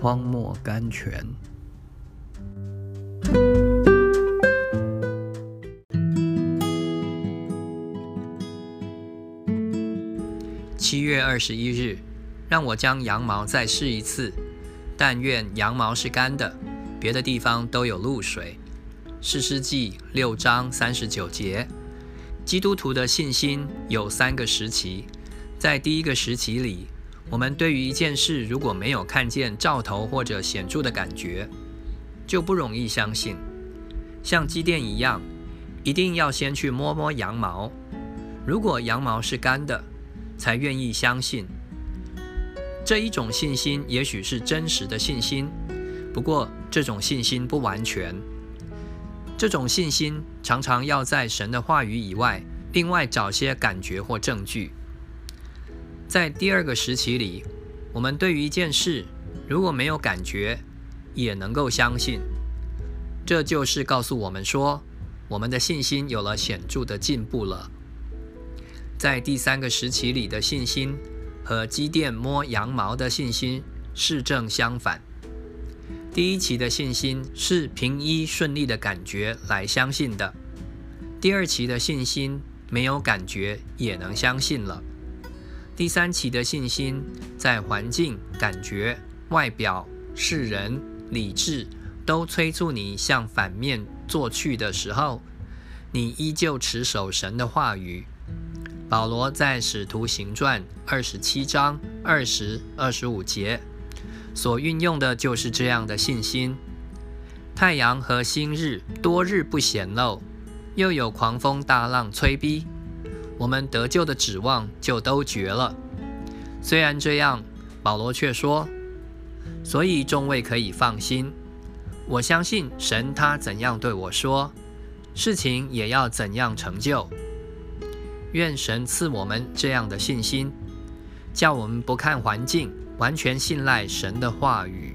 荒漠甘泉。七月二十一日，让我将羊毛再试一次。但愿羊毛是干的，别的地方都有露水。士师记六章三十九节。基督徒的信心有三个时期，在第一个时期里，我们对于一件事如果没有看见兆头或者显著的感觉，就不容易相信。像机电一样，一定要先去摸摸羊毛，如果羊毛是干的，才愿意相信。这一种信心也许是真实的信心，不过这种信心不完全。这种信心常常要在神的话语以外，另外找些感觉或证据。在第二个时期里，我们对于一件事如果没有感觉，也能够相信。这就是告诉我们说，我们的信心有了显著的进步了。在第三个时期里的信心和机电摸羊毛的信心是正相反。第一期的信心是凭一顺利的感觉来相信的，第二期的信心没有感觉也能相信了，第三期的信心在环境、感觉、外表、世人、理智都催促你向反面做去的时候，你依旧持守神的话语。保罗在使徒行传二十七章二十二十五节。所运用的就是这样的信心。太阳和星日多日不显露，又有狂风大浪催逼，我们得救的指望就都绝了。虽然这样，保罗却说：“所以众位可以放心，我相信神，他怎样对我说，事情也要怎样成就。愿神赐我们这样的信心，叫我们不看环境。”完全信赖神的话语。